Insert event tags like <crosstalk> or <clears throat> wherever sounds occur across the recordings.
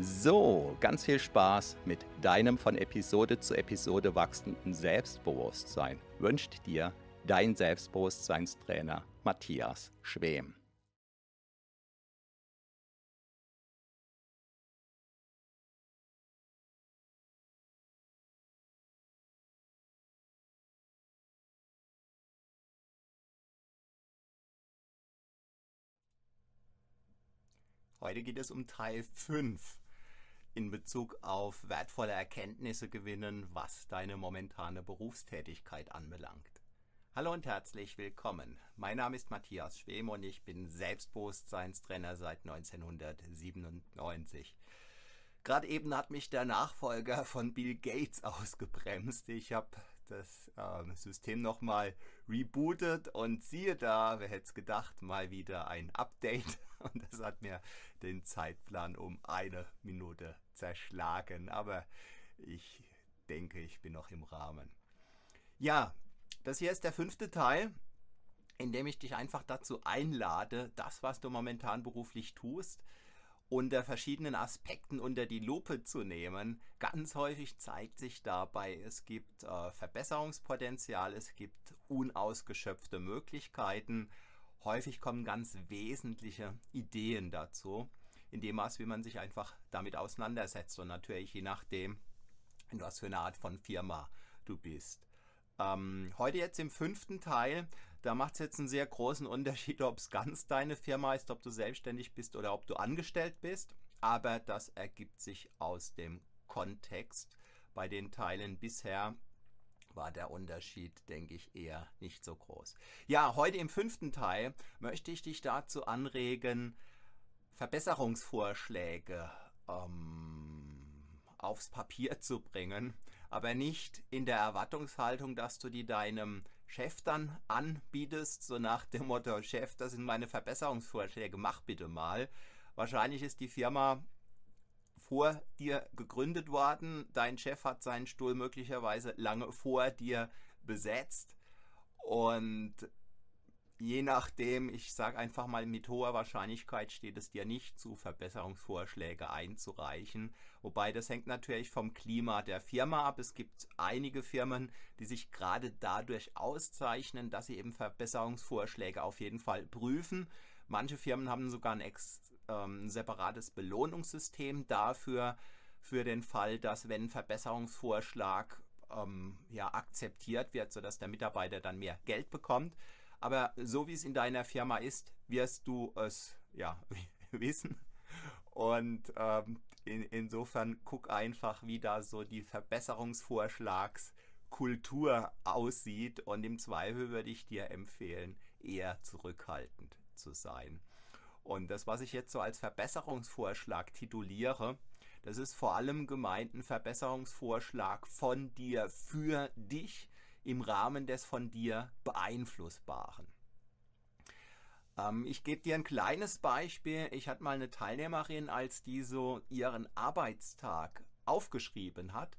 So, ganz viel Spaß mit deinem von Episode zu Episode wachsenden Selbstbewusstsein wünscht dir dein Selbstbewusstseinstrainer Matthias Schwem. Heute geht es um Teil 5 in Bezug auf wertvolle Erkenntnisse gewinnen, was deine momentane Berufstätigkeit anbelangt. Hallo und herzlich willkommen. Mein Name ist Matthias Schwem und ich bin Selbstbewusstseinstrainer seit 1997. Gerade eben hat mich der Nachfolger von Bill Gates <laughs> ausgebremst. Ich habe das äh, System nochmal rebootet und siehe da, wer hätte es gedacht, mal wieder ein Update <laughs> und das hat mir den Zeitplan um eine Minute zerschlagen. Aber ich denke, ich bin noch im Rahmen. Ja, das hier ist der fünfte Teil, in dem ich dich einfach dazu einlade, das, was du momentan beruflich tust, unter verschiedenen Aspekten unter die Lupe zu nehmen. Ganz häufig zeigt sich dabei, es gibt äh, Verbesserungspotenzial, es gibt unausgeschöpfte Möglichkeiten. Häufig kommen ganz wesentliche Ideen dazu, in dem Maß, wie man sich einfach damit auseinandersetzt und natürlich je nachdem, in was für eine Art von Firma du bist. Ähm, heute jetzt im fünften Teil, da macht es jetzt einen sehr großen Unterschied, ob es ganz deine Firma ist, ob du selbstständig bist oder ob du angestellt bist. Aber das ergibt sich aus dem Kontext. Bei den Teilen bisher war der Unterschied, denke ich, eher nicht so groß. Ja, heute im fünften Teil möchte ich dich dazu anregen, Verbesserungsvorschläge ähm, aufs Papier zu bringen aber nicht in der Erwartungshaltung, dass du die deinem Chef dann anbietest, so nach dem Motto, Chef, das sind meine Verbesserungsvorschläge, mach bitte mal. Wahrscheinlich ist die Firma vor dir gegründet worden, dein Chef hat seinen Stuhl möglicherweise lange vor dir besetzt und je nachdem, ich sage einfach mal, mit hoher Wahrscheinlichkeit steht es dir nicht zu, Verbesserungsvorschläge einzureichen. Wobei das hängt natürlich vom Klima der Firma ab. Es gibt einige Firmen, die sich gerade dadurch auszeichnen, dass sie eben Verbesserungsvorschläge auf jeden Fall prüfen. Manche Firmen haben sogar ein ex, ähm, separates Belohnungssystem dafür, für den Fall, dass wenn ein Verbesserungsvorschlag ähm, ja, akzeptiert wird, sodass der Mitarbeiter dann mehr Geld bekommt. Aber so wie es in deiner Firma ist, wirst du es ja <laughs> wissen. Und ähm, in, insofern guck einfach, wie da so die Verbesserungsvorschlagskultur aussieht. Und im Zweifel würde ich dir empfehlen, eher zurückhaltend zu sein. Und das, was ich jetzt so als Verbesserungsvorschlag tituliere, das ist vor allem gemeint ein Verbesserungsvorschlag von dir für dich, im Rahmen des von dir beeinflussbaren. Ähm, ich gebe dir ein kleines Beispiel. Ich hatte mal eine Teilnehmerin, als die so ihren Arbeitstag aufgeschrieben hat,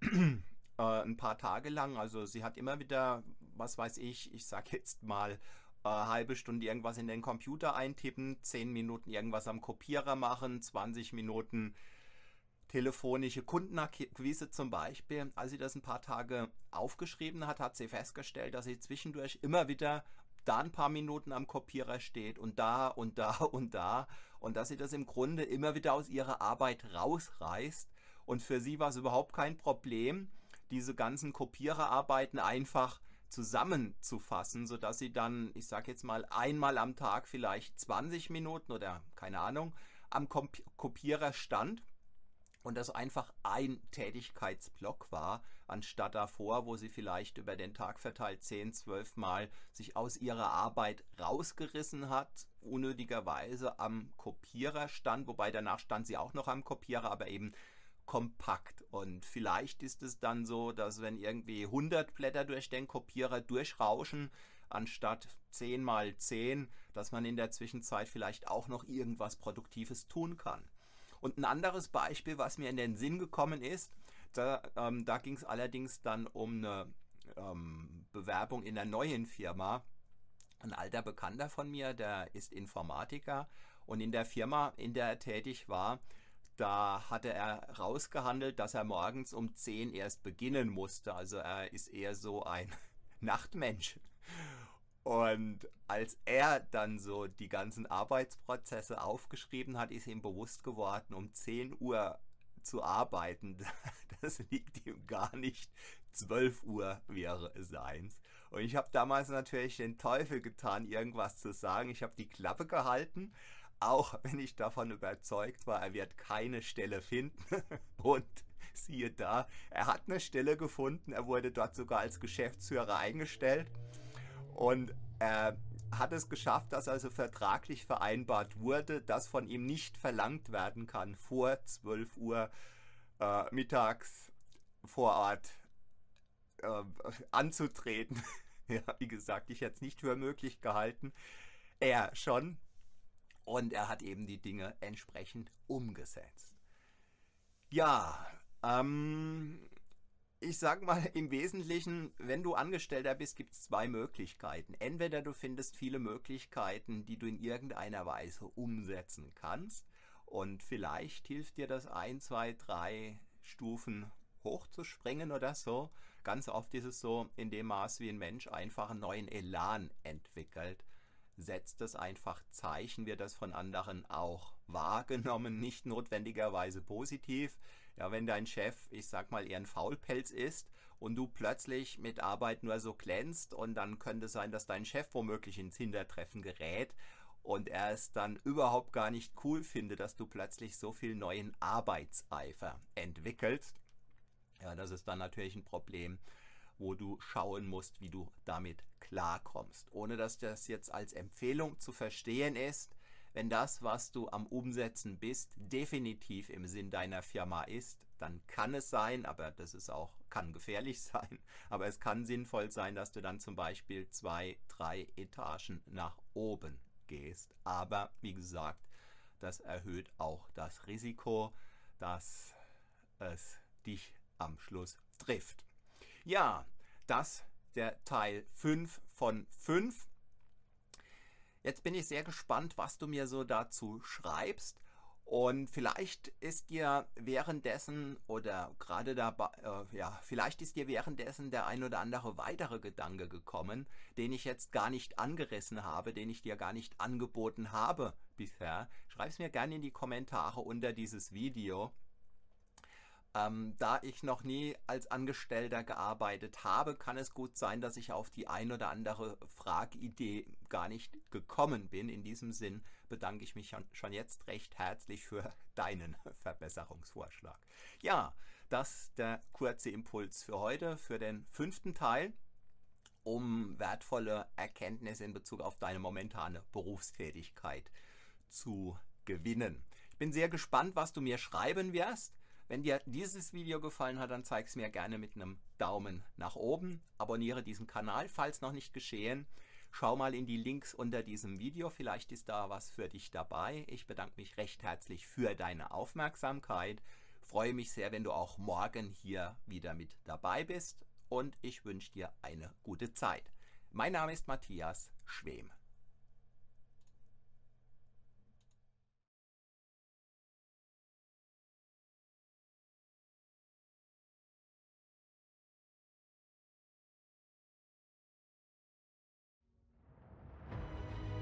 <clears throat> äh, ein paar Tage lang. Also sie hat immer wieder, was weiß ich, ich sag jetzt mal, eine halbe Stunde irgendwas in den Computer eintippen, zehn Minuten irgendwas am Kopierer machen, 20 Minuten telefonische Kundenakquise zum Beispiel. Als sie das ein paar Tage aufgeschrieben hat, hat sie festgestellt, dass sie zwischendurch immer wieder da ein paar Minuten am Kopierer steht und da und da <laughs> und da und dass sie das im Grunde immer wieder aus ihrer Arbeit rausreißt. Und für sie war es überhaupt kein Problem, diese ganzen Kopiererarbeiten einfach zusammenzufassen, sodass sie dann, ich sage jetzt mal, einmal am Tag vielleicht 20 Minuten oder keine Ahnung am Kopierer stand und das einfach ein Tätigkeitsblock war, anstatt davor, wo sie vielleicht über den Tag verteilt 10, 12 Mal sich aus ihrer Arbeit rausgerissen hat, unnötigerweise am Kopierer stand, wobei danach stand sie auch noch am Kopierer, aber eben kompakt. Und vielleicht ist es dann so, dass wenn irgendwie 100 Blätter durch den Kopierer durchrauschen, anstatt 10 mal 10, dass man in der Zwischenzeit vielleicht auch noch irgendwas Produktives tun kann. Und ein anderes Beispiel, was mir in den Sinn gekommen ist, da, ähm, da ging es allerdings dann um eine ähm, Bewerbung in einer neuen Firma. Ein alter Bekannter von mir, der ist Informatiker und in der Firma, in der er tätig war, da hatte er rausgehandelt, dass er morgens um 10 erst beginnen musste. Also er ist eher so ein <laughs> Nachtmensch. Und als er dann so die ganzen Arbeitsprozesse aufgeschrieben hat, ist ihm bewusst geworden, um 10 Uhr zu arbeiten, <laughs> das liegt ihm gar nicht. 12 Uhr wäre seins. Und ich habe damals natürlich den Teufel getan, irgendwas zu sagen. Ich habe die Klappe gehalten, auch wenn ich davon überzeugt war, er wird keine Stelle finden. <laughs> Und siehe da, er hat eine Stelle gefunden. Er wurde dort sogar als Geschäftsführer eingestellt. Und er hat es geschafft, dass also vertraglich vereinbart wurde, dass von ihm nicht verlangt werden kann, vor 12 Uhr äh, mittags vor Ort äh, anzutreten. <laughs> ja, wie gesagt, ich hätte es nicht für möglich gehalten. Er schon. Und er hat eben die Dinge entsprechend umgesetzt. Ja, ähm, ich sag mal im Wesentlichen, wenn du Angestellter bist, gibt es zwei Möglichkeiten. Entweder du findest viele Möglichkeiten, die du in irgendeiner Weise umsetzen kannst und vielleicht hilft dir das ein, zwei, drei Stufen hochzuspringen oder so. Ganz oft ist es so, in dem Maß wie ein Mensch einfach einen neuen Elan entwickelt, setzt es einfach Zeichen, wird das von anderen auch wahrgenommen, nicht notwendigerweise positiv. Ja, wenn dein Chef, ich sag mal, eher ein Faulpelz ist und du plötzlich mit Arbeit nur so glänzt und dann könnte es sein, dass dein Chef womöglich ins Hintertreffen gerät und er es dann überhaupt gar nicht cool findet, dass du plötzlich so viel neuen Arbeitseifer entwickelst. Ja, das ist dann natürlich ein Problem, wo du schauen musst, wie du damit klarkommst. Ohne dass das jetzt als Empfehlung zu verstehen ist, wenn das, was du am Umsetzen bist, definitiv im Sinn deiner Firma ist, dann kann es sein, aber das ist auch, kann gefährlich <laughs> sein, aber es kann sinnvoll sein, dass du dann zum Beispiel zwei, drei Etagen nach oben gehst. Aber wie gesagt, das erhöht auch das Risiko, dass es dich am Schluss trifft. Ja, das der Teil 5 von 5. Jetzt bin ich sehr gespannt, was du mir so dazu schreibst. Und vielleicht ist dir währenddessen oder gerade dabei, äh, ja, vielleicht ist dir währenddessen der ein oder andere weitere Gedanke gekommen, den ich jetzt gar nicht angerissen habe, den ich dir gar nicht angeboten habe bisher. Schreib es mir gerne in die Kommentare unter dieses Video. Ähm, da ich noch nie als Angestellter gearbeitet habe, kann es gut sein, dass ich auf die ein oder andere Fragidee gar nicht gekommen bin. In diesem Sinn bedanke ich mich schon jetzt recht herzlich für <laughs> deinen Verbesserungsvorschlag. Ja, das der kurze Impuls für heute, für den fünften Teil, um wertvolle Erkenntnisse in Bezug auf deine momentane Berufstätigkeit zu gewinnen. Ich bin sehr gespannt, was du mir schreiben wirst. Wenn dir dieses Video gefallen hat, dann zeig es mir gerne mit einem Daumen nach oben. Abonniere diesen Kanal, falls noch nicht geschehen. Schau mal in die Links unter diesem Video, vielleicht ist da was für dich dabei. Ich bedanke mich recht herzlich für deine Aufmerksamkeit. Freue mich sehr, wenn du auch morgen hier wieder mit dabei bist und ich wünsche dir eine gute Zeit. Mein Name ist Matthias Schwem.